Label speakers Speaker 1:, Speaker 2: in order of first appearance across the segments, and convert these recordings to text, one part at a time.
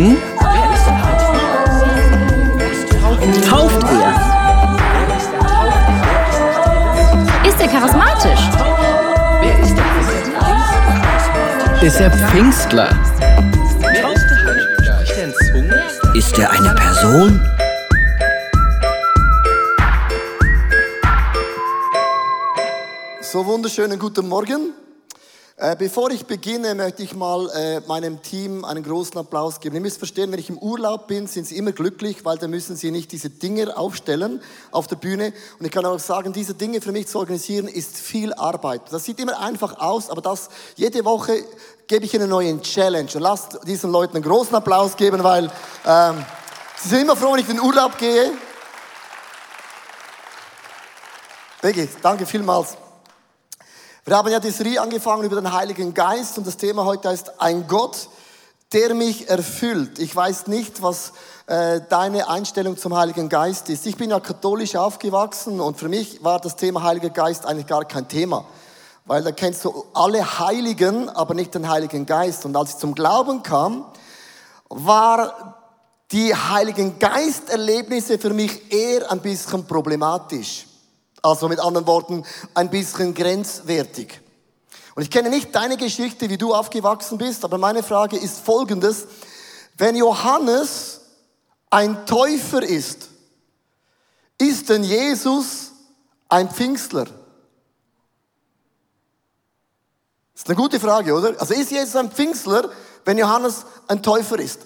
Speaker 1: Zungen?
Speaker 2: Tauft er?
Speaker 3: Ist er charismatisch?
Speaker 1: Ist er Pfingstler? Er?
Speaker 2: Ist er eine Person?
Speaker 4: So wunderschönen guten Morgen. Äh, bevor ich beginne, möchte ich mal äh, meinem Team einen großen Applaus geben. Ihr müsst verstehen, wenn ich im Urlaub bin, sind sie immer glücklich, weil dann müssen sie nicht diese Dinger aufstellen auf der Bühne. Und ich kann auch sagen, diese Dinge für mich zu organisieren, ist viel Arbeit. Das sieht immer einfach aus, aber das jede Woche gebe ich ihnen eine neue Challenge. Und lasst diesen Leuten einen großen Applaus geben, weil ähm, sie sind immer froh, wenn ich in den Urlaub gehe. Becky, danke vielmals. Wir haben ja die Serie angefangen über den Heiligen Geist und das Thema heute heißt ein Gott, der mich erfüllt. Ich weiß nicht, was äh, deine Einstellung zum Heiligen Geist ist. Ich bin ja katholisch aufgewachsen und für mich war das Thema Heiliger Geist eigentlich gar kein Thema. Weil da kennst du alle Heiligen, aber nicht den Heiligen Geist. Und als ich zum Glauben kam, war die Heiligen Geist-Erlebnisse für mich eher ein bisschen problematisch. Also mit anderen Worten, ein bisschen grenzwertig. Und ich kenne nicht deine Geschichte, wie du aufgewachsen bist, aber meine Frage ist folgendes. Wenn Johannes ein Täufer ist, ist denn Jesus ein Pfingstler? Das ist eine gute Frage, oder? Also ist Jesus ein Pfingstler, wenn Johannes ein Täufer ist?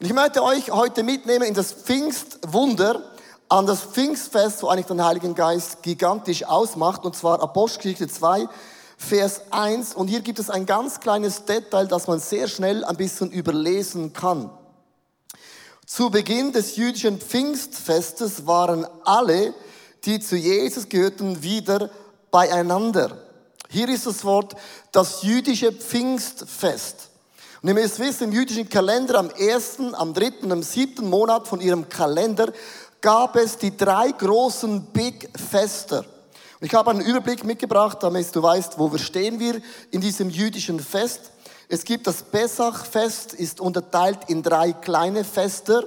Speaker 4: Und ich möchte euch heute mitnehmen in das Pfingstwunder, an das Pfingstfest, wo eigentlich den Heiligen Geist gigantisch ausmacht, und zwar Apostelgeschichte 2, Vers 1. Und hier gibt es ein ganz kleines Detail, das man sehr schnell ein bisschen überlesen kann. Zu Beginn des jüdischen Pfingstfestes waren alle, die zu Jesus gehörten, wieder beieinander. Hier ist das Wort das jüdische Pfingstfest. Und ihr müsst wissen, im jüdischen Kalender am ersten, am dritten, am siebten Monat von ihrem Kalender gab es die drei großen Big Fester. Ich habe einen Überblick mitgebracht, damit du weißt, wo wir stehen wir in diesem jüdischen Fest. Es gibt das Pesach-Fest, ist unterteilt in drei kleine Fester.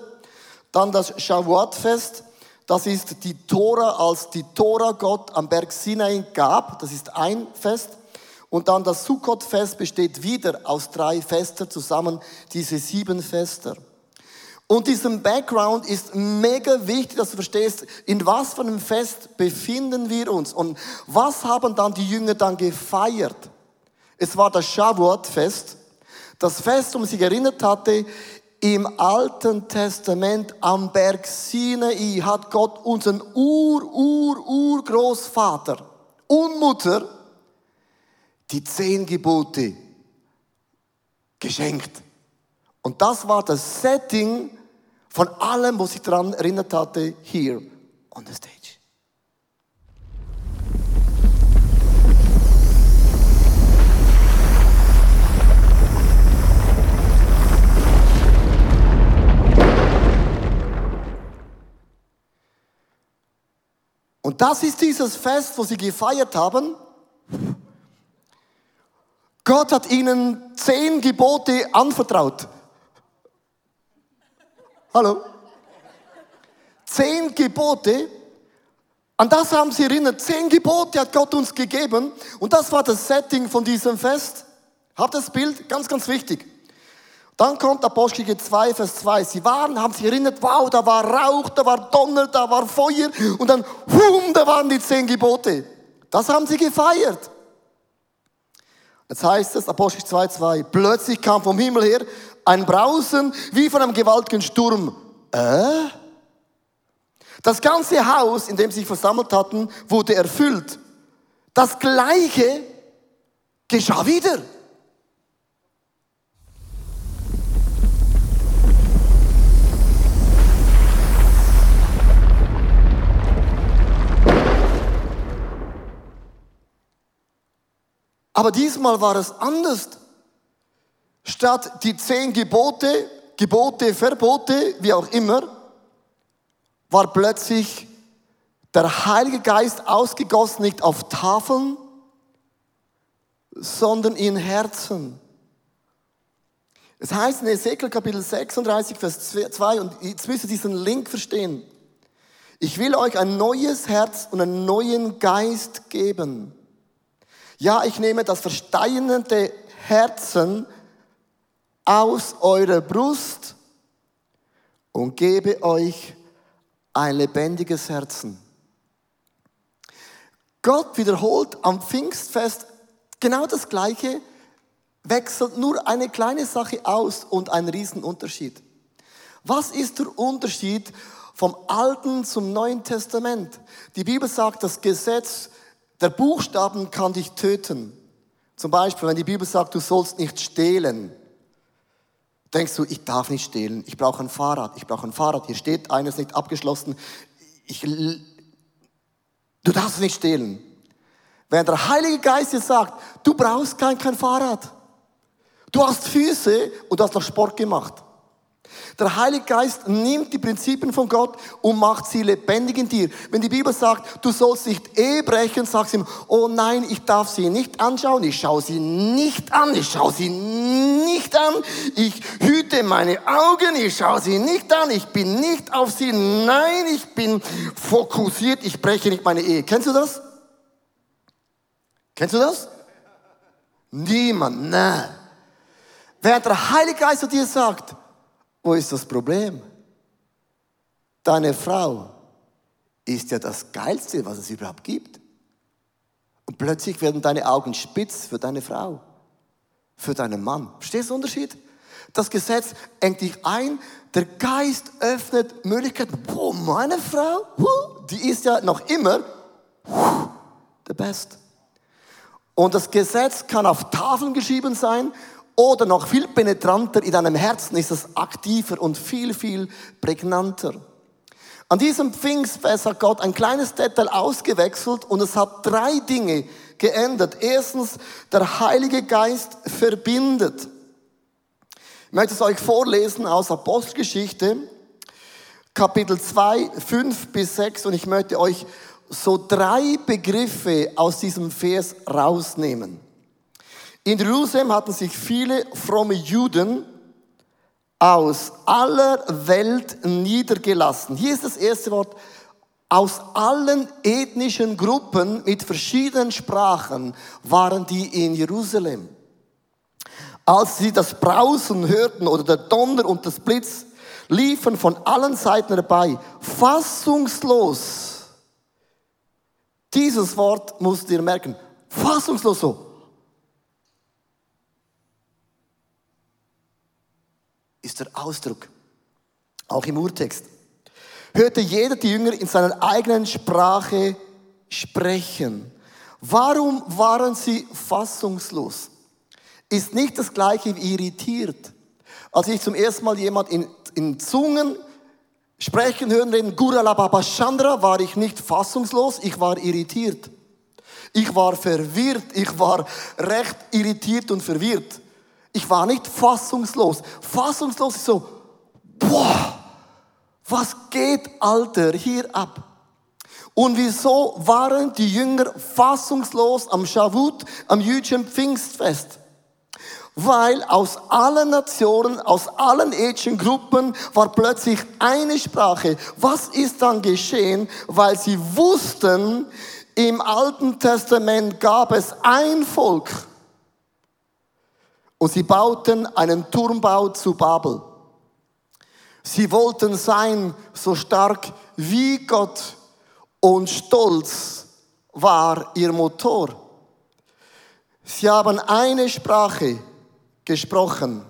Speaker 4: Dann das Shavuot-Fest, das ist die Tora, als die Tora Gott am Berg Sinai gab. Das ist ein Fest. Und dann das Sukkot-Fest besteht wieder aus drei Fester zusammen, diese sieben Fester. Und diesem Background ist mega wichtig, dass du verstehst, in was für einem Fest befinden wir uns und was haben dann die Jünger dann gefeiert. Es war das Shavuot-Fest, das Fest, um sich erinnert hatte, im Alten Testament am Berg Sinai hat Gott unseren Ur, Ur, Urgroßvater und Mutter die zehn Gebote geschenkt. Und das war das Setting von allem, was ich daran erinnert hatte, hier on the stage. Und das ist dieses Fest, wo sie gefeiert haben. Gott hat ihnen zehn Gebote anvertraut. Hallo? Zehn Gebote. An das haben sie erinnert. Zehn Gebote hat Gott uns gegeben. Und das war das Setting von diesem Fest. Habt das Bild? Ganz, ganz wichtig. Dann kommt Apostel 2, Vers 2. Sie waren, haben sich erinnert, wow, da war Rauch, da war Donner, da war Feuer. Und dann, hum, da waren die zehn Gebote. Das haben sie gefeiert. Jetzt heißt es, Apostel 2, 2, plötzlich kam vom Himmel her ein Brausen wie von einem gewaltigen Sturm. Äh? Das ganze Haus, in dem sie sich versammelt hatten, wurde erfüllt. Das Gleiche geschah wieder. Aber diesmal war es anders. Statt die zehn Gebote, Gebote, Verbote, wie auch immer, war plötzlich der Heilige Geist ausgegossen, nicht auf Tafeln, sondern in Herzen. Es heißt in Ezekiel Kapitel 36, Vers 2, und jetzt müsst ihr diesen Link verstehen. Ich will euch ein neues Herz und einen neuen Geist geben. Ja, ich nehme das versteinerte Herzen aus eurer Brust und gebe euch ein lebendiges Herzen. Gott wiederholt am Pfingstfest genau das Gleiche, wechselt nur eine kleine Sache aus und ein Riesenunterschied. Was ist der Unterschied vom Alten zum Neuen Testament? Die Bibel sagt, das Gesetz der Buchstaben kann dich töten. Zum Beispiel, wenn die Bibel sagt, du sollst nicht stehlen, denkst du, ich darf nicht stehlen, ich brauche ein Fahrrad, ich brauche ein Fahrrad, hier steht eines nicht abgeschlossen, ich, du darfst nicht stehlen. Wenn der Heilige Geist dir sagt, du brauchst kein, kein Fahrrad, du hast Füße und du hast noch Sport gemacht. Der Heilige Geist nimmt die Prinzipien von Gott und macht sie lebendig in dir. Wenn die Bibel sagt, du sollst nicht Ehe brechen, sagst du ihm, oh nein, ich darf sie nicht anschauen, ich schaue sie nicht an, ich schaue sie nicht an, ich hüte meine Augen, ich schaue sie nicht an, ich bin nicht auf sie, nein, ich bin fokussiert, ich breche nicht meine Ehe. Kennst du das? Kennst du das? Niemand, nein. Während der Heilige Geist zu dir sagt, wo ist das Problem? Deine Frau ist ja das Geilste, was es überhaupt gibt. Und plötzlich werden deine Augen spitz für deine Frau, für deinen Mann. Verstehst du den Unterschied? Das Gesetz engt dich ein, der Geist öffnet Möglichkeiten. Boah, meine Frau, die ist ja noch immer der Best. Und das Gesetz kann auf Tafeln geschrieben sein oder noch viel penetranter, in deinem Herzen ist es aktiver und viel, viel prägnanter. An diesem Pfingstfest hat Gott ein kleines Detail ausgewechselt und es hat drei Dinge geändert. Erstens, der Heilige Geist verbindet. Ich möchte es euch vorlesen aus Apostelgeschichte, Kapitel 2, 5 bis 6 und ich möchte euch so drei Begriffe aus diesem Vers rausnehmen. In Jerusalem hatten sich viele fromme Juden aus aller Welt niedergelassen. Hier ist das erste Wort. Aus allen ethnischen Gruppen mit verschiedenen Sprachen waren die in Jerusalem. Als sie das Brausen hörten oder der Donner und das Blitz, liefen von allen Seiten herbei, fassungslos. Dieses Wort musst ihr merken. Fassungslos so. Ist der Ausdruck. Auch im Urtext. Hörte jeder die Jünger in seiner eigenen Sprache sprechen. Warum waren sie fassungslos? Ist nicht das gleiche wie irritiert. Als ich zum ersten Mal jemand in, in Zungen sprechen hören, reden, Guralababa Chandra, war ich nicht fassungslos, ich war irritiert. Ich war verwirrt, ich war recht irritiert und verwirrt. Ich war nicht fassungslos. Fassungslos ist so, boah, was geht, Alter, hier ab? Und wieso waren die Jünger fassungslos am Shavut, am jüdischen Pfingstfest? Weil aus allen Nationen, aus allen ethnischen Gruppen war plötzlich eine Sprache. Was ist dann geschehen? Weil sie wussten, im Alten Testament gab es ein Volk. Und sie bauten einen Turmbau zu Babel. Sie wollten sein so stark wie Gott und stolz war ihr Motor. Sie haben eine Sprache gesprochen.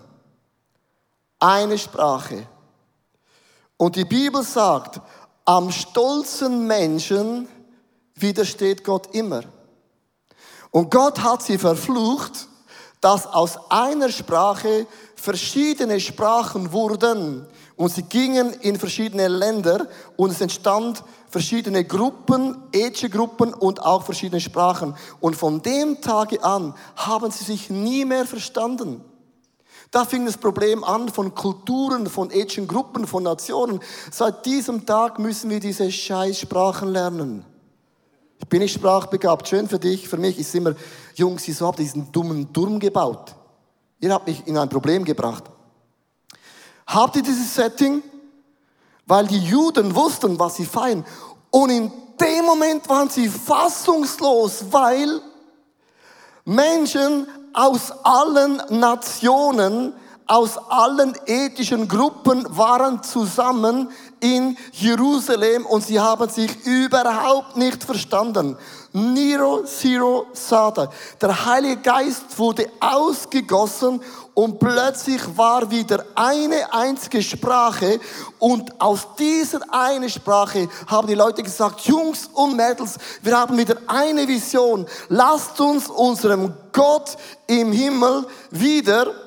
Speaker 4: Eine Sprache. Und die Bibel sagt, am stolzen Menschen widersteht Gott immer. Und Gott hat sie verflucht, dass aus einer Sprache verschiedene Sprachen wurden und sie gingen in verschiedene Länder und es entstand verschiedene Gruppen, ethische Gruppen und auch verschiedene Sprachen. Und von dem Tage an haben sie sich nie mehr verstanden. Da fing das Problem an von Kulturen, von ethnischen Gruppen, von Nationen. Seit diesem Tag müssen wir diese Scheißsprachen lernen. Bin ich sprachbegabt? Schön für dich. Für mich ist immer, Jungs, wieso habt ihr diesen dummen Turm gebaut? Ihr habt mich in ein Problem gebracht. Habt ihr dieses Setting? Weil die Juden wussten, was sie feiern. Und in dem Moment waren sie fassungslos, weil Menschen aus allen Nationen, aus allen ethischen Gruppen waren zusammen in Jerusalem und sie haben sich überhaupt nicht verstanden. Nero Zero Sada. Der Heilige Geist wurde ausgegossen und plötzlich war wieder eine einzige Sprache und aus dieser eine Sprache haben die Leute gesagt, Jungs und Mädels, wir haben wieder eine Vision. Lasst uns unserem Gott im Himmel wieder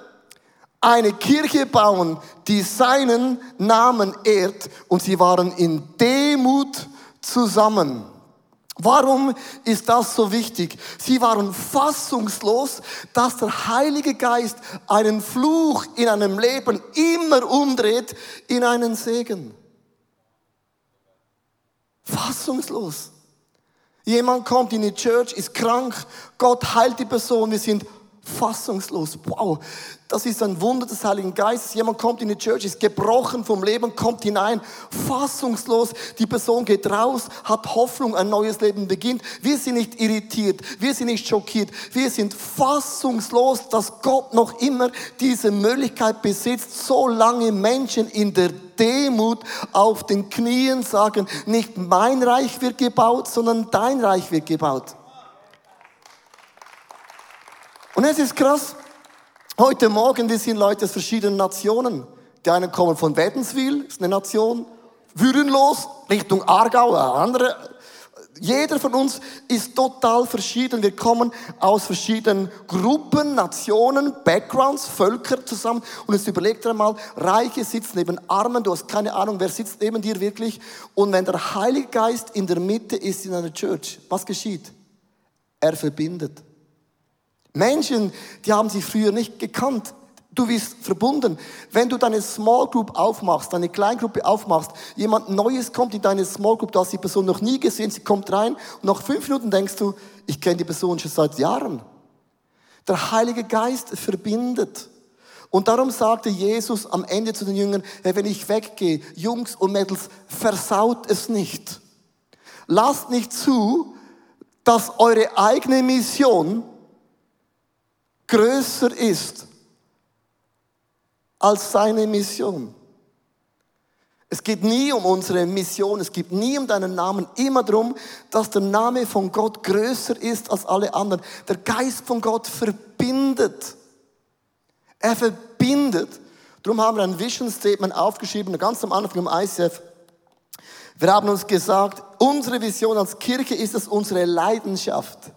Speaker 4: eine Kirche bauen, die seinen Namen ehrt und sie waren in Demut zusammen. Warum ist das so wichtig? Sie waren fassungslos, dass der Heilige Geist einen Fluch in einem Leben immer umdreht in einen Segen. Fassungslos. Jemand kommt in die Church, ist krank, Gott heilt die Person, wir sind fassungslos. Wow, das ist ein Wunder des Heiligen Geistes. Jemand kommt in die Church, ist gebrochen vom Leben, kommt hinein, fassungslos. Die Person geht raus, hat Hoffnung, ein neues Leben beginnt. Wir sind nicht irritiert, wir sind nicht schockiert, wir sind fassungslos, dass Gott noch immer diese Möglichkeit besitzt, so lange Menschen in der Demut auf den Knien sagen, nicht mein Reich wird gebaut, sondern dein Reich wird gebaut. Und es ist krass, heute Morgen, wir sind Leute aus verschiedenen Nationen. Die einen kommen von Wädenswil, ist eine Nation, Würenlos, Richtung Aargau, andere. Jeder von uns ist total verschieden. Wir kommen aus verschiedenen Gruppen, Nationen, Backgrounds, Völker zusammen. Und jetzt überlegt dir mal, Reiche sitzen neben Armen, du hast keine Ahnung, wer sitzt neben dir wirklich. Und wenn der Heilige Geist in der Mitte ist in einer Church, was geschieht? Er verbindet. Menschen, die haben sich früher nicht gekannt. Du bist verbunden. Wenn du deine Small Group aufmachst, deine Kleingruppe aufmachst, jemand Neues kommt in deine Small Group, du hast die Person noch nie gesehen, sie kommt rein und nach fünf Minuten denkst du, ich kenne die Person schon seit Jahren. Der Heilige Geist verbindet. Und darum sagte Jesus am Ende zu den Jüngern, hey, wenn ich weggehe, Jungs und Mädels, versaut es nicht. Lasst nicht zu, dass eure eigene Mission größer ist als seine Mission. Es geht nie um unsere Mission, es geht nie um deinen Namen, immer darum, dass der Name von Gott größer ist als alle anderen. Der Geist von Gott verbindet. Er verbindet. Darum haben wir ein Vision Statement aufgeschrieben, ganz am Anfang im ICF. Wir haben uns gesagt, unsere Vision als Kirche ist es unsere Leidenschaft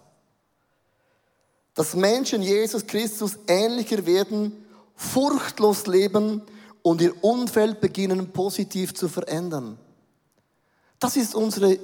Speaker 4: dass Menschen Jesus Christus ähnlicher werden, furchtlos leben und ihr Umfeld beginnen positiv zu verändern. Das ist unsere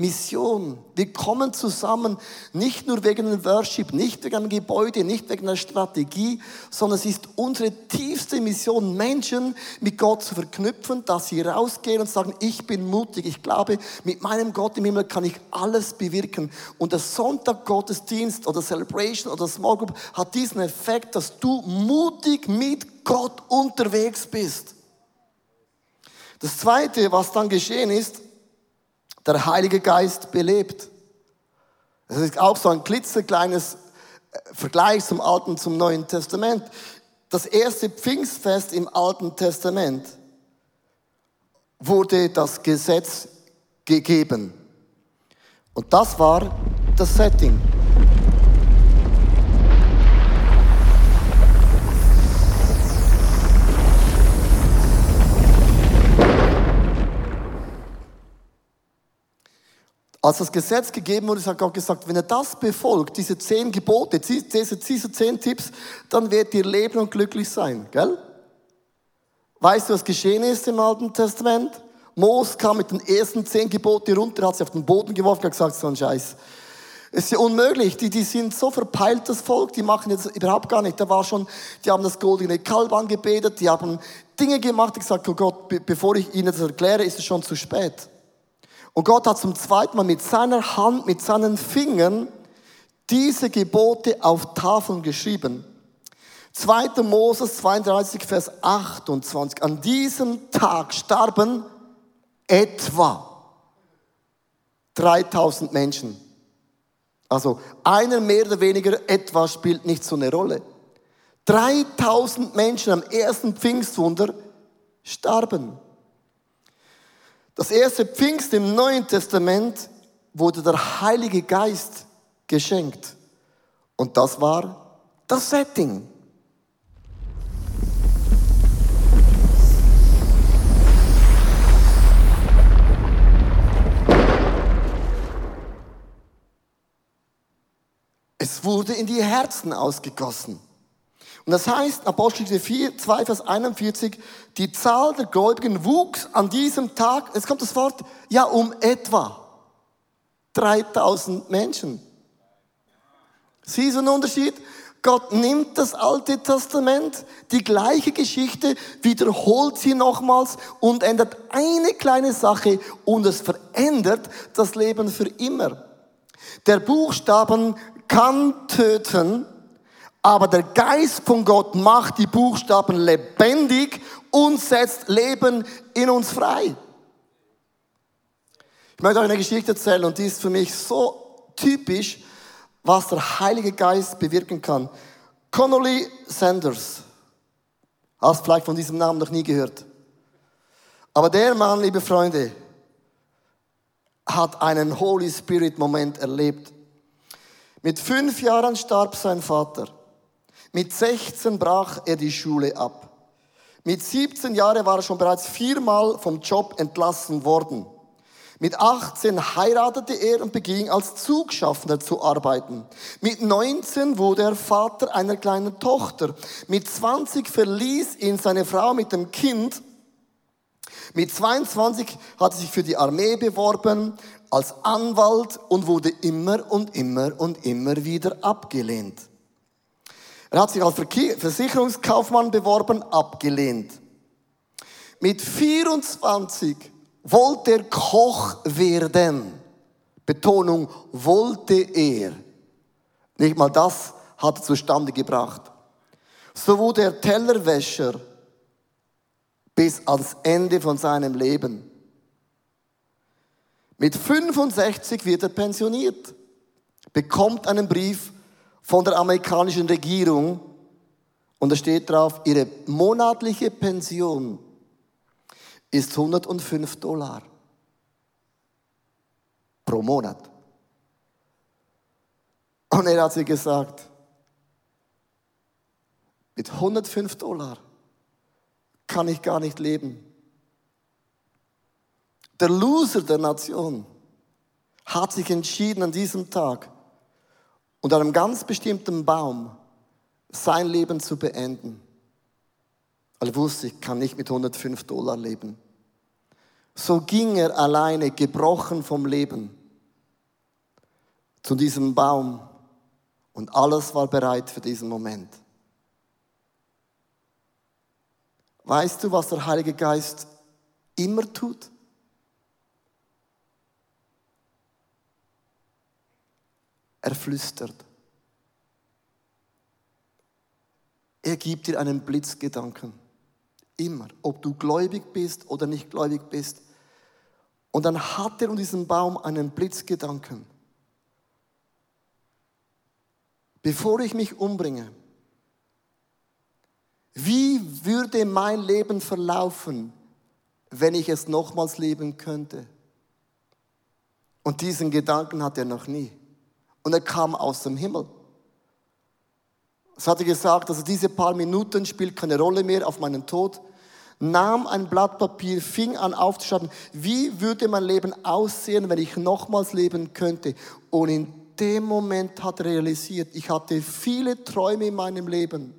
Speaker 4: Mission. Wir kommen zusammen nicht nur wegen einem Worship, nicht wegen einem Gebäude, nicht wegen einer Strategie, sondern es ist unsere tiefste Mission, Menschen mit Gott zu verknüpfen, dass sie rausgehen und sagen, ich bin mutig, ich glaube, mit meinem Gott im Himmel kann ich alles bewirken. Und der Sonntag Gottesdienst oder Celebration oder Small Group hat diesen Effekt, dass du mutig mit Gott unterwegs bist. Das zweite, was dann geschehen ist, der Heilige Geist belebt. Das ist auch so ein klitzekleines äh, Vergleich zum Alten, zum Neuen Testament. Das erste Pfingstfest im Alten Testament wurde das Gesetz gegeben. Und das war das Setting. Als das Gesetz gegeben wurde, hat Gott gesagt, wenn ihr das befolgt, diese zehn Gebote, diese, diese zehn Tipps, dann werdet ihr leben und glücklich sein, gell? Weißt du, was geschehen ist im Alten Testament? Mos kam mit den ersten zehn Geboten runter, hat sie auf den Boden geworfen und gesagt, so ein Scheiß. Es ist ja unmöglich. Die, die sind so verpeilt, das Volk, die machen jetzt überhaupt gar nicht. Da war schon, die haben das goldene Kalb angebetet, die haben Dinge gemacht, ich gesagt, oh Gott, bevor ich ihnen das erkläre, ist es schon zu spät. Und Gott hat zum zweiten Mal mit seiner Hand, mit seinen Fingern diese Gebote auf Tafeln geschrieben. 2. Moses 32, Vers 28. An diesem Tag starben etwa 3000 Menschen. Also einer mehr oder weniger etwa spielt nicht so eine Rolle. 3000 Menschen am ersten Pfingstwunder starben. Das erste Pfingst im Neuen Testament wurde der Heilige Geist geschenkt. Und das war das Setting. Es wurde in die Herzen ausgegossen. Und das heißt, Apostel 2, Vers 41, die Zahl der Gläubigen wuchs an diesem Tag, es kommt das Wort, ja, um etwa 3000 Menschen. Siehst du einen Unterschied? Gott nimmt das Alte Testament, die gleiche Geschichte, wiederholt sie nochmals und ändert eine kleine Sache und es verändert das Leben für immer. Der Buchstaben kann töten, aber der Geist von Gott macht die Buchstaben lebendig und setzt Leben in uns frei. Ich möchte euch eine Geschichte erzählen und die ist für mich so typisch, was der Heilige Geist bewirken kann. Connolly Sanders. Hast vielleicht von diesem Namen noch nie gehört. Aber der Mann, liebe Freunde, hat einen Holy Spirit Moment erlebt. Mit fünf Jahren starb sein Vater. Mit 16 brach er die Schule ab. Mit 17 Jahren war er schon bereits viermal vom Job entlassen worden. Mit 18 heiratete er und beging als Zugschaffner zu arbeiten. Mit 19 wurde er Vater einer kleinen Tochter. Mit 20 verließ ihn seine Frau mit dem Kind. Mit 22 hat er sich für die Armee beworben als Anwalt und wurde immer und immer und immer wieder abgelehnt. Er hat sich als Versicherungskaufmann beworben, abgelehnt. Mit 24 wollte er Koch werden. Betonung, wollte er. Nicht mal das hat er zustande gebracht. So wurde er Tellerwäscher bis ans Ende von seinem Leben. Mit 65 wird er pensioniert, bekommt einen Brief von der amerikanischen Regierung und da steht drauf, ihre monatliche Pension ist 105 Dollar pro Monat. Und er hat sie gesagt, mit 105 Dollar kann ich gar nicht leben. Der Loser der Nation hat sich entschieden an diesem Tag, unter einem ganz bestimmten Baum sein Leben zu beenden. Er wusste, ich kann nicht mit 105 Dollar leben. So ging er alleine, gebrochen vom Leben, zu diesem Baum und alles war bereit für diesen Moment. Weißt du, was der Heilige Geist immer tut? Er flüstert. Er gibt dir einen Blitzgedanken. Immer. Ob du gläubig bist oder nicht gläubig bist. Und dann hat er um diesen Baum einen Blitzgedanken. Bevor ich mich umbringe, wie würde mein Leben verlaufen, wenn ich es nochmals leben könnte? Und diesen Gedanken hat er noch nie. Und er kam aus dem Himmel. Es hatte gesagt, also diese paar Minuten spielt keine Rolle mehr auf meinen Tod. Nahm ein Blatt Papier, fing an aufzuschreiben, wie würde mein Leben aussehen, wenn ich nochmals leben könnte. Und in dem Moment hat er realisiert, ich hatte viele Träume in meinem Leben.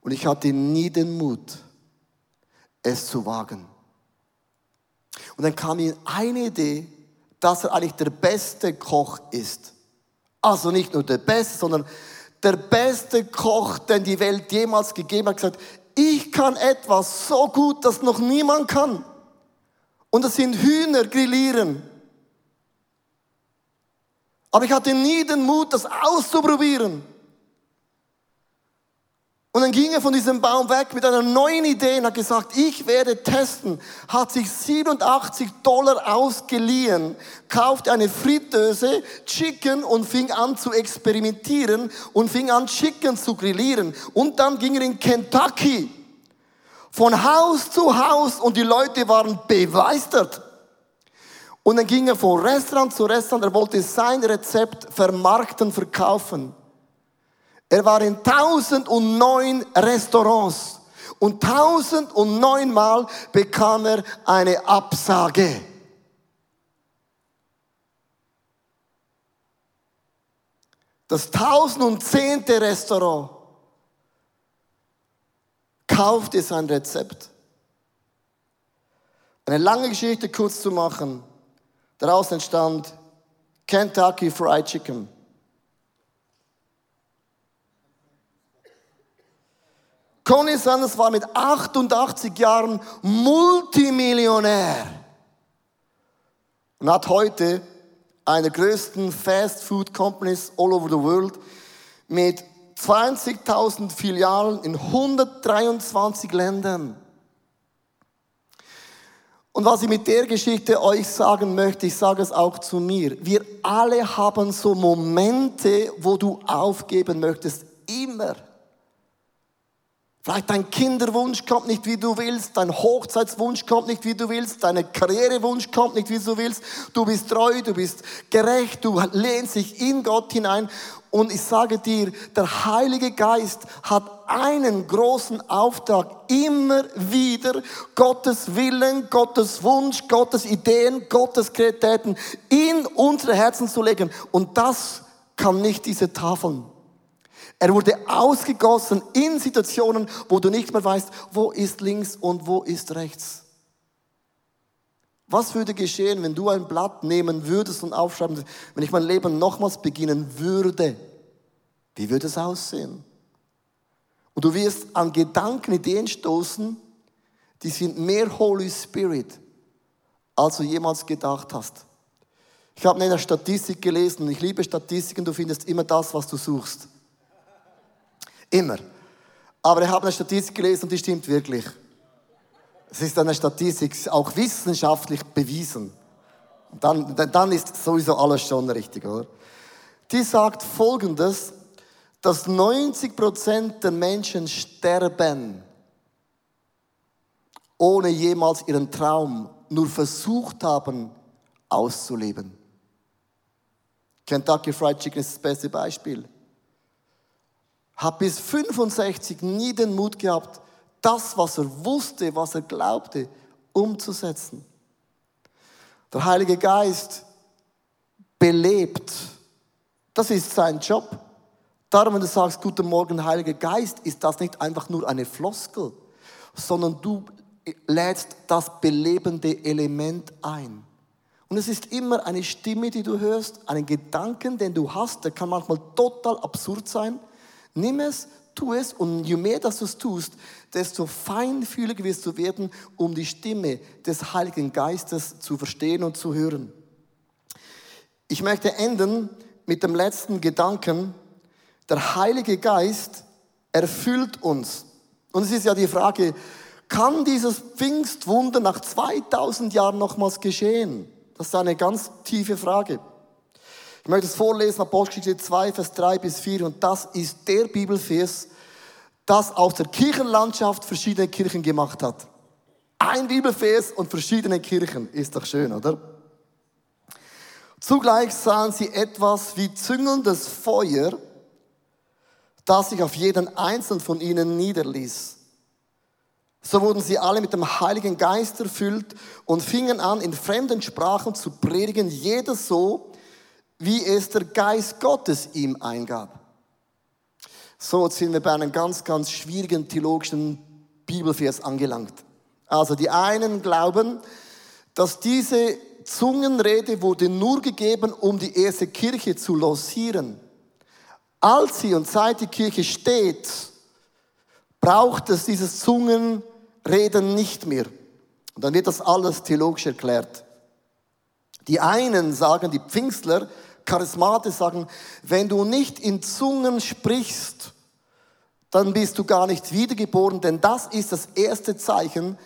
Speaker 4: Und ich hatte nie den Mut, es zu wagen. Und dann kam ihm eine Idee, dass er eigentlich der beste Koch ist. Also nicht nur der Beste, sondern der beste Koch, den die Welt jemals gegeben hat, gesagt, ich kann etwas so gut, dass noch niemand kann. Und das sind Hühner grillieren. Aber ich hatte nie den Mut, das auszuprobieren. Und dann ging er von diesem Baum weg mit einer neuen Idee und hat gesagt, ich werde testen. Hat sich 87 Dollar ausgeliehen, kaufte eine Fritteuse, Chicken und fing an zu experimentieren und fing an Chicken zu grillieren. Und dann ging er in Kentucky von Haus zu Haus und die Leute waren begeistert. Und dann ging er von Restaurant zu Restaurant, er wollte sein Rezept vermarkten, verkaufen. Er war in 1009 Restaurants und 1009 Mal bekam er eine Absage. Das 1010. Restaurant kaufte sein Rezept. Eine lange Geschichte kurz zu machen. Daraus entstand Kentucky Fried Chicken. Conny Sanders war mit 88 Jahren Multimillionär und hat heute eine der größten Fast Food Companies all over the world mit 20.000 Filialen in 123 Ländern. Und was ich mit der Geschichte euch sagen möchte, ich sage es auch zu mir. Wir alle haben so Momente, wo du aufgeben möchtest. Immer. Vielleicht dein Kinderwunsch kommt nicht, wie du willst, dein Hochzeitswunsch kommt nicht, wie du willst, deine Karrierewunsch kommt nicht, wie du willst. Du bist treu, du bist gerecht, du lehnst dich in Gott hinein. Und ich sage dir, der Heilige Geist hat einen großen Auftrag, immer wieder Gottes Willen, Gottes Wunsch, Gottes Ideen, Gottes Kreativitäten in unsere Herzen zu legen. Und das kann nicht diese Tafeln. Er wurde ausgegossen in Situationen, wo du nicht mehr weißt, wo ist links und wo ist rechts. Was würde geschehen, wenn du ein Blatt nehmen würdest und aufschreiben würdest, wenn ich mein Leben nochmals beginnen würde? Wie würde es aussehen? Und du wirst an Gedanken, Ideen stoßen, die sind mehr Holy Spirit, als du jemals gedacht hast. Ich habe eine Statistik gelesen und ich liebe Statistiken, du findest immer das, was du suchst. Immer. Aber ich habe eine Statistik gelesen und die stimmt wirklich. Es ist eine Statistik, auch wissenschaftlich bewiesen. Und dann, dann ist sowieso alles schon richtig, oder? Die sagt Folgendes, dass 90% der Menschen sterben, ohne jemals ihren Traum nur versucht haben auszuleben. Kentucky Fried Chicken ist das beste Beispiel hat bis 65 nie den Mut gehabt, das, was er wusste, was er glaubte, umzusetzen. Der Heilige Geist belebt. Das ist sein Job. Darum, wenn du sagst, guten Morgen, Heiliger Geist, ist das nicht einfach nur eine Floskel, sondern du lädst das belebende Element ein. Und es ist immer eine Stimme, die du hörst, einen Gedanken, den du hast, der kann manchmal total absurd sein. Nimm es, tu es und je mehr dass du es tust, desto feinfühliger wirst du werden, um die Stimme des Heiligen Geistes zu verstehen und zu hören. Ich möchte enden mit dem letzten Gedanken. Der Heilige Geist erfüllt uns. Und es ist ja die Frage, kann dieses Pfingstwunder nach 2000 Jahren nochmals geschehen? Das ist eine ganz tiefe Frage. Ich möchte es vorlesen, Apostelgeschichte 2, Vers 3 bis 4. Und das ist der Bibelvers, das aus der Kirchenlandschaft verschiedene Kirchen gemacht hat. Ein Bibelvers und verschiedene Kirchen. Ist doch schön, oder? Zugleich sahen sie etwas wie züngelndes Feuer, das sich auf jeden einzelnen von ihnen niederließ. So wurden sie alle mit dem Heiligen Geist erfüllt und fingen an, in fremden Sprachen zu predigen, jeder so, wie es der Geist Gottes ihm eingab. So sind wir bei einem ganz, ganz schwierigen theologischen Bibelvers angelangt. Also die einen glauben, dass diese Zungenrede wurde nur gegeben, um die erste Kirche zu losieren. Als sie und seit die Kirche steht, braucht es dieses Zungenreden nicht mehr. Und dann wird das alles theologisch erklärt. Die einen sagen, die Pfingstler, Charismatiker sagen, wenn du nicht in Zungen sprichst, dann bist du gar nicht wiedergeboren, denn das ist das erste Zeichen,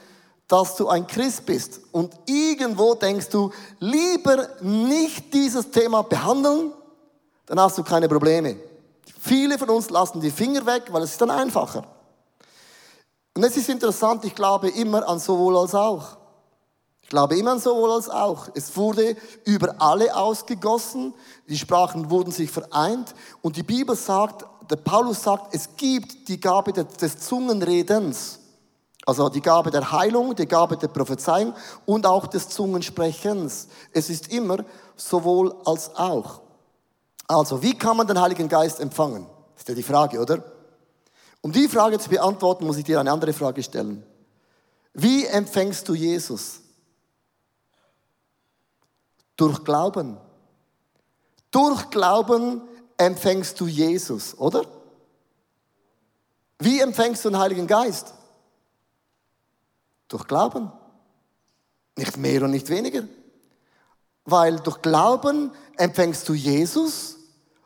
Speaker 4: dass du ein Christ bist. Und irgendwo denkst du, lieber nicht dieses Thema behandeln, dann hast du keine Probleme. Viele von uns lassen die Finger weg, weil es ist dann einfacher. Und es ist interessant, ich glaube immer an sowohl als auch. Ich glaube immer sowohl als auch. Es wurde über alle ausgegossen, die Sprachen wurden sich vereint und die Bibel sagt, der Paulus sagt, es gibt die Gabe des Zungenredens. Also die Gabe der Heilung, die Gabe der Prophezeiung und auch des Zungensprechens. Es ist immer sowohl als auch. Also, wie kann man den Heiligen Geist empfangen? Das ist ja die Frage, oder? Um die Frage zu beantworten, muss ich dir eine andere Frage stellen. Wie empfängst du Jesus? Durch Glauben. Durch Glauben empfängst du Jesus, oder? Wie empfängst du den Heiligen Geist? Durch Glauben. Nicht mehr und nicht weniger. Weil durch Glauben empfängst du Jesus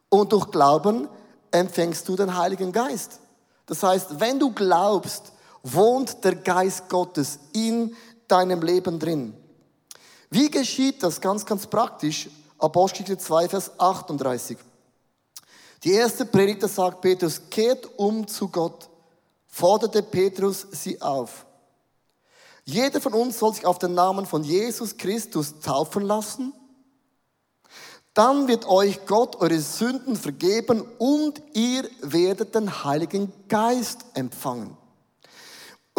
Speaker 4: und durch Glauben empfängst du den Heiligen Geist. Das heißt, wenn du glaubst, wohnt der Geist Gottes in deinem Leben drin. Wie geschieht das ganz, ganz praktisch? Apostelgeschichte 2, Vers 38. Die erste Predigt sagt Petrus, kehrt um zu Gott, forderte Petrus sie auf. Jeder von uns soll sich auf den Namen von Jesus Christus taufen lassen. Dann wird euch Gott eure Sünden vergeben und ihr werdet den Heiligen Geist empfangen.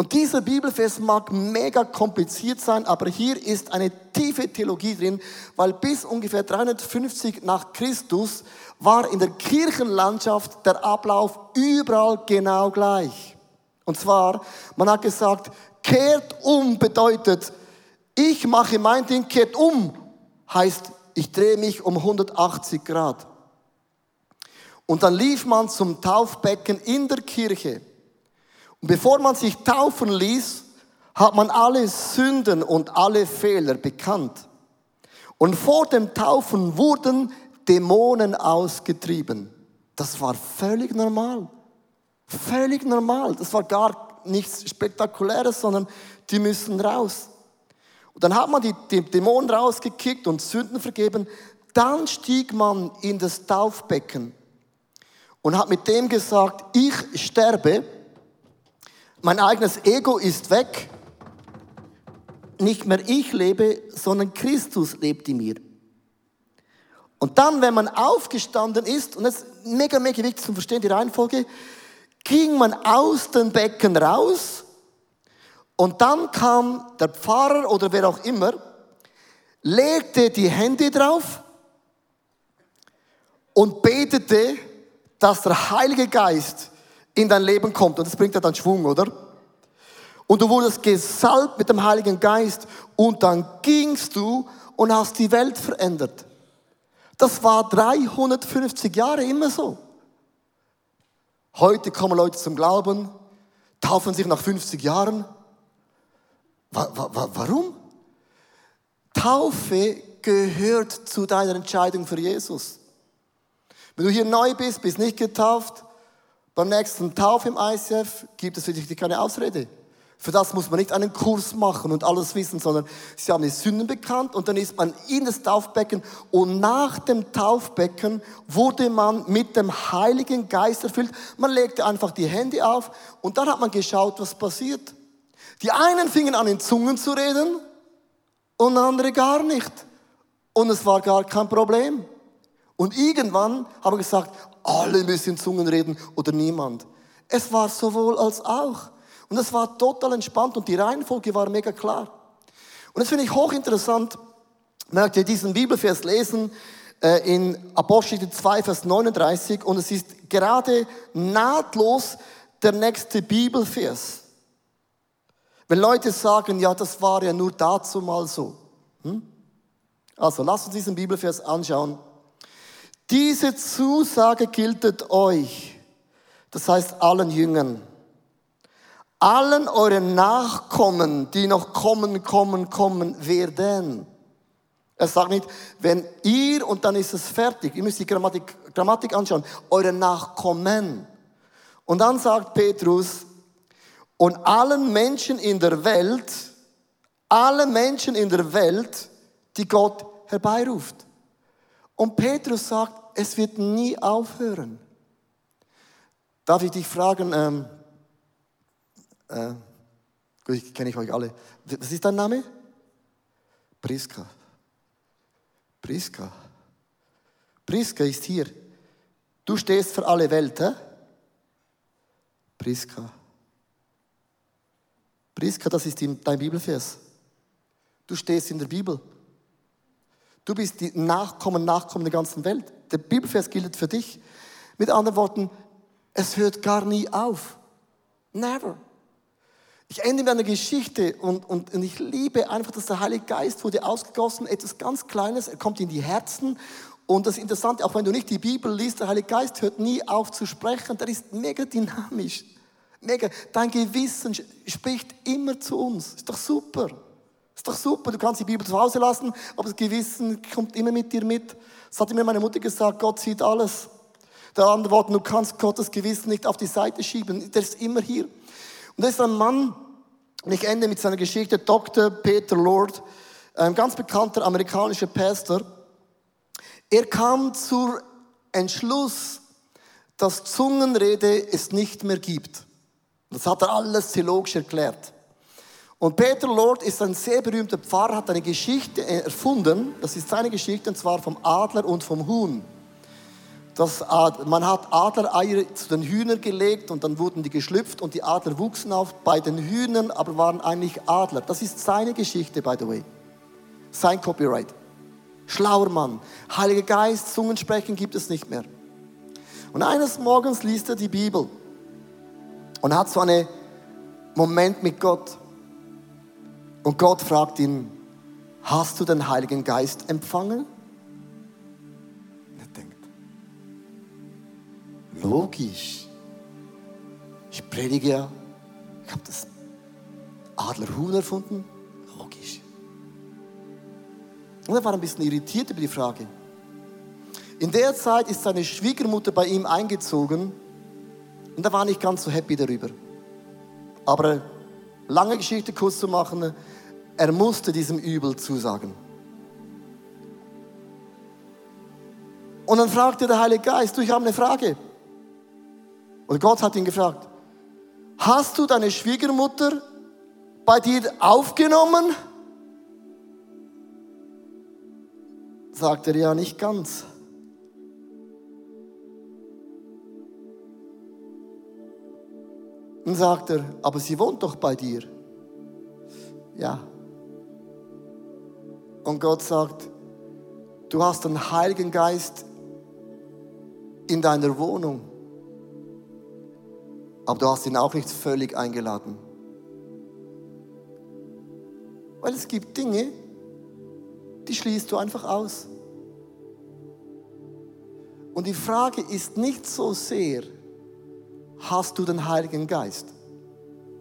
Speaker 4: Und dieser Bibelfest mag mega kompliziert sein, aber hier ist eine tiefe Theologie drin, weil bis ungefähr 350 nach Christus war in der Kirchenlandschaft der Ablauf überall genau gleich. Und zwar, man hat gesagt, Kehrt um bedeutet, ich mache mein Ding, kehrt um, heißt, ich drehe mich um 180 Grad. Und dann lief man zum Taufbecken in der Kirche. Und bevor man sich taufen ließ, hat man alle Sünden und alle Fehler bekannt. Und vor dem Taufen wurden Dämonen ausgetrieben. Das war völlig normal. Völlig normal. Das war gar nichts Spektakuläres, sondern die müssen raus. Und dann hat man die, die Dämonen rausgekickt und Sünden vergeben. Dann stieg man in das Taufbecken und hat mit dem gesagt, ich sterbe, mein eigenes Ego ist weg, nicht mehr ich lebe, sondern Christus lebt in mir. Und dann, wenn man aufgestanden ist, und das ist mega, mega wichtig zu verstehen, die Reihenfolge, ging man aus dem Becken raus und dann kam der Pfarrer oder wer auch immer, legte die Hände drauf und betete, dass der Heilige Geist in dein Leben kommt. Und das bringt ja dann Schwung, oder? Und du wurdest gesalbt mit dem Heiligen Geist und dann gingst du und hast die Welt verändert. Das war 350 Jahre immer so. Heute kommen Leute zum Glauben, taufen sich nach 50 Jahren. Warum? Taufe gehört zu deiner Entscheidung für Jesus. Wenn du hier neu bist, bist nicht getauft, beim nächsten Tauf im ICF gibt es für dich keine Ausrede. Für das muss man nicht einen Kurs machen und alles wissen, sondern sie haben die Sünden bekannt und dann ist man in das Taufbecken und nach dem Taufbecken wurde man mit dem Heiligen Geist erfüllt. Man legte einfach die Hände auf und dann hat man geschaut, was passiert. Die einen fingen an in Zungen zu reden und andere gar nicht. Und es war gar kein Problem. Und irgendwann haben wir gesagt, alle müssen in Zungen reden oder niemand. Es war sowohl als auch. Und es war total entspannt und die Reihenfolge war mega klar. Und das finde ich hochinteressant. Merkt ihr diesen Bibelvers lesen äh, in Apostel 2, Vers 39 und es ist gerade nahtlos der nächste Bibelvers. Wenn Leute sagen, ja, das war ja nur dazu mal so. Hm? Also, lasst uns diesen Bibelvers anschauen. Diese Zusage giltet euch, das heißt allen Jüngern allen euren Nachkommen, die noch kommen, kommen, kommen werden. Er sagt nicht, wenn ihr und dann ist es fertig. Ihr müsst die Grammatik, Grammatik anschauen. Eure Nachkommen. Und dann sagt Petrus, und allen Menschen in der Welt, alle Menschen in der Welt, die Gott herbeiruft. Und Petrus sagt, es wird nie aufhören. Darf ich dich fragen, ähm, äh, gut, kenne ich euch alle. Was ist dein Name? Priska. Priska. Priska ist hier. Du stehst für alle Welt, hä? Priska. Priska, das ist dein Bibelvers. Du stehst in der Bibel. Du bist die Nachkommen, Nachkommen der ganzen Welt. Der Bibelvers gilt für dich. Mit anderen Worten, es hört gar nie auf. Never. Ich ende mit einer Geschichte und, und, und ich liebe einfach, dass der Heilige Geist wurde ausgegossen, etwas ganz Kleines, er kommt in die Herzen. Und das Interessante, auch wenn du nicht die Bibel liest, der Heilige Geist hört nie auf zu sprechen, der ist mega dynamisch. Mega. Dein Gewissen spricht immer zu uns. Ist doch super. Ist doch super. Du kannst die Bibel zu Hause lassen, aber das Gewissen kommt immer mit dir mit. Das hat mir meine Mutter gesagt, Gott sieht alles. Der andere Wort, du kannst Gottes Gewissen nicht auf die Seite schieben. Der ist immer hier. Und das ist ein Mann, und ich ende mit seiner Geschichte, Dr. Peter Lord, ein ganz bekannter amerikanischer Pastor. Er kam zum Entschluss, dass Zungenrede es nicht mehr gibt. Das hat er alles theologisch erklärt. Und Peter Lord ist ein sehr berühmter Pfarrer, hat eine Geschichte erfunden. Das ist seine Geschichte, und zwar vom Adler und vom Huhn. Das, man hat Adlereier zu den Hühnern gelegt und dann wurden die geschlüpft und die Adler wuchsen auf bei den Hühnern, aber waren eigentlich Adler. Das ist seine Geschichte, by the way. Sein Copyright. Schlauer Mann. Heiliger Geist, Zungensprechen gibt es nicht mehr. Und eines Morgens liest er die Bibel und hat so einen Moment mit Gott. Und Gott fragt ihn, hast du den Heiligen Geist empfangen? Logisch. Ich predige ja. Ich habe das Adlerhuhn erfunden. Logisch. Und er war ein bisschen irritiert über die Frage. In der Zeit ist seine Schwiegermutter bei ihm eingezogen und er war nicht ganz so happy darüber. Aber lange Geschichte kurz zu machen, er musste diesem Übel zusagen. Und dann fragte der Heilige Geist, du, ich habe eine Frage. Und Gott hat ihn gefragt, hast du deine Schwiegermutter bei dir aufgenommen? Sagt er, ja, nicht ganz. Dann sagt er, aber sie wohnt doch bei dir. Ja. Und Gott sagt, du hast den Heiligen Geist in deiner Wohnung aber du hast ihn auch nicht völlig eingeladen. Weil es gibt Dinge, die schließt du einfach aus. Und die Frage ist nicht so sehr, hast du den Heiligen Geist?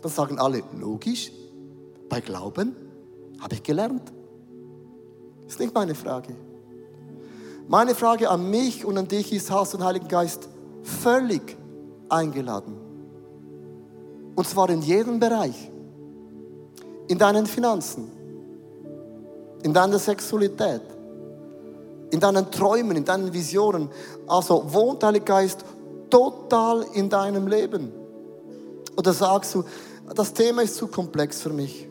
Speaker 4: Das sagen alle, logisch, bei Glauben habe ich gelernt. Ist nicht meine Frage. Meine Frage an mich und an dich ist, hast du den Heiligen Geist völlig eingeladen? Und zwar in jedem Bereich. In deinen Finanzen, in deiner Sexualität, in deinen Träumen, in deinen Visionen. Also wohnt Heilige Geist total in deinem Leben. Oder sagst du, das Thema ist zu komplex für mich,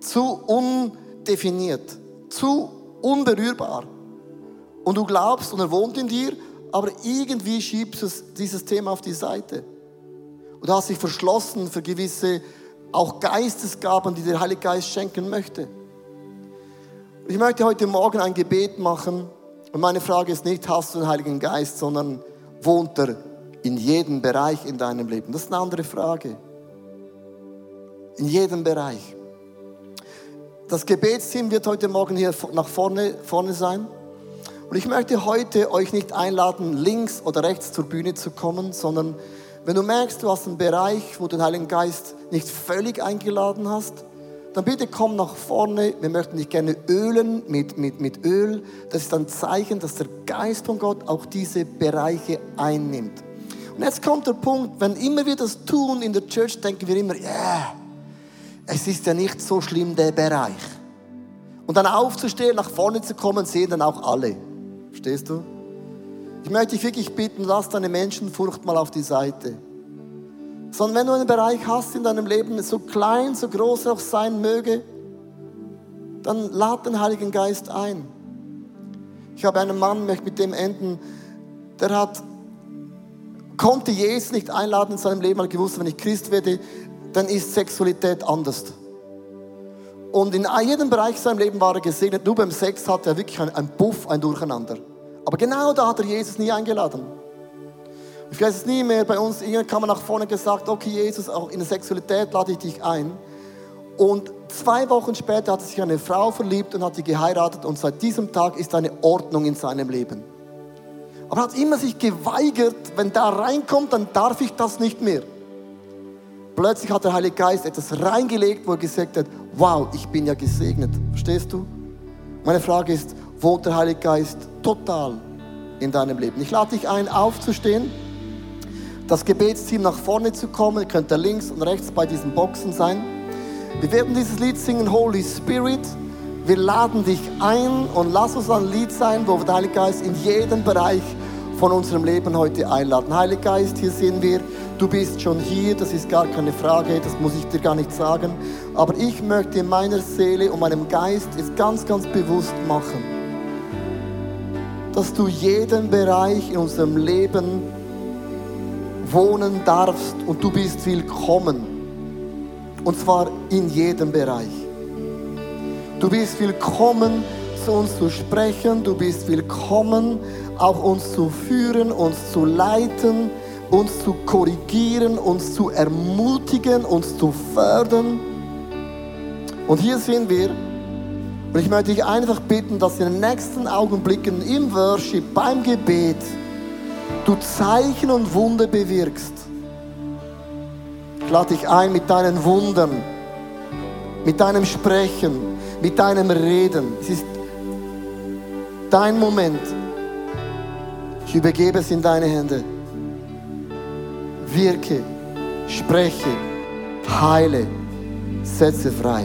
Speaker 4: zu undefiniert, zu unberührbar. Und du glaubst und er wohnt in dir, aber irgendwie schiebst du dieses Thema auf die Seite. Und hast dich verschlossen für gewisse auch Geistesgaben, die der Heilige Geist schenken möchte. Ich möchte heute Morgen ein Gebet machen. Und meine Frage ist nicht, hast du den Heiligen Geist, sondern wohnt er in jedem Bereich in deinem Leben? Das ist eine andere Frage. In jedem Bereich. Das Gebetsteam wird heute Morgen hier nach vorne, vorne sein. Und ich möchte heute euch nicht einladen, links oder rechts zur Bühne zu kommen, sondern wenn du merkst, du hast einen Bereich, wo du den Heiligen Geist nicht völlig eingeladen hast, dann bitte komm nach vorne. Wir möchten dich gerne ölen mit, mit, mit Öl. Das ist ein Zeichen, dass der Geist von Gott auch diese Bereiche einnimmt. Und jetzt kommt der Punkt, wenn immer wir das tun in der Church, denken wir immer, ja, yeah, es ist ja nicht so schlimm, der Bereich. Und dann aufzustehen, nach vorne zu kommen, sehen dann auch alle. Verstehst du? Ich möchte dich wirklich bitten, lass deine Menschenfurcht mal auf die Seite. Sondern wenn du einen Bereich hast in deinem Leben, so klein, so groß er auch sein möge, dann lad den Heiligen Geist ein. Ich habe einen Mann, möchte mit dem enden, der hat, konnte Jesus nicht einladen in seinem Leben, weil er gewusst, wenn ich Christ werde, dann ist Sexualität anders. Und in jedem Bereich seines Lebens war er gesegnet. Nur beim Sex hatte er wirklich ein Buff, ein Durcheinander. Aber genau da hat er Jesus nie eingeladen. Ich weiß es nie mehr, bei uns irgendwann kam man nach vorne gesagt, okay Jesus, auch in der Sexualität lade ich dich ein. Und zwei Wochen später hat sich eine Frau verliebt und hat sie geheiratet und seit diesem Tag ist eine Ordnung in seinem Leben. Aber er hat immer sich geweigert, wenn da reinkommt, dann darf ich das nicht mehr. Plötzlich hat der Heilige Geist etwas reingelegt, wo er gesagt hat, wow, ich bin ja gesegnet. Verstehst du? Meine Frage ist, wohnt der Heilige Geist total in deinem Leben? Ich lade dich ein, aufzustehen, das Gebetsteam nach vorne zu kommen. Ihr könnt da links und rechts bei diesen Boxen sein. Wir werden dieses Lied singen, Holy Spirit. Wir laden dich ein und lass uns ein Lied sein, wo wir den Heiligen Geist in jedem Bereich von unserem Leben heute einladen. Heiliger Geist, hier sind wir. Du bist schon hier, das ist gar keine Frage, das muss ich dir gar nicht sagen. Aber ich möchte meiner Seele und meinem Geist jetzt ganz, ganz bewusst machen, dass du jeden Bereich in unserem Leben wohnen darfst und du bist willkommen. Und zwar in jedem Bereich. Du bist willkommen, zu uns zu sprechen. Du bist willkommen, auch uns zu führen, uns zu leiten uns zu korrigieren, uns zu ermutigen, uns zu fördern. Und hier sind wir. Und ich möchte dich einfach bitten, dass in den nächsten Augenblicken im Worship, beim Gebet, du Zeichen und Wunder bewirkst. Ich lade dich ein mit deinen Wundern, mit deinem Sprechen, mit deinem Reden. Es ist dein Moment. Ich übergebe es in deine Hände wirke, spreche, heile, setze frei.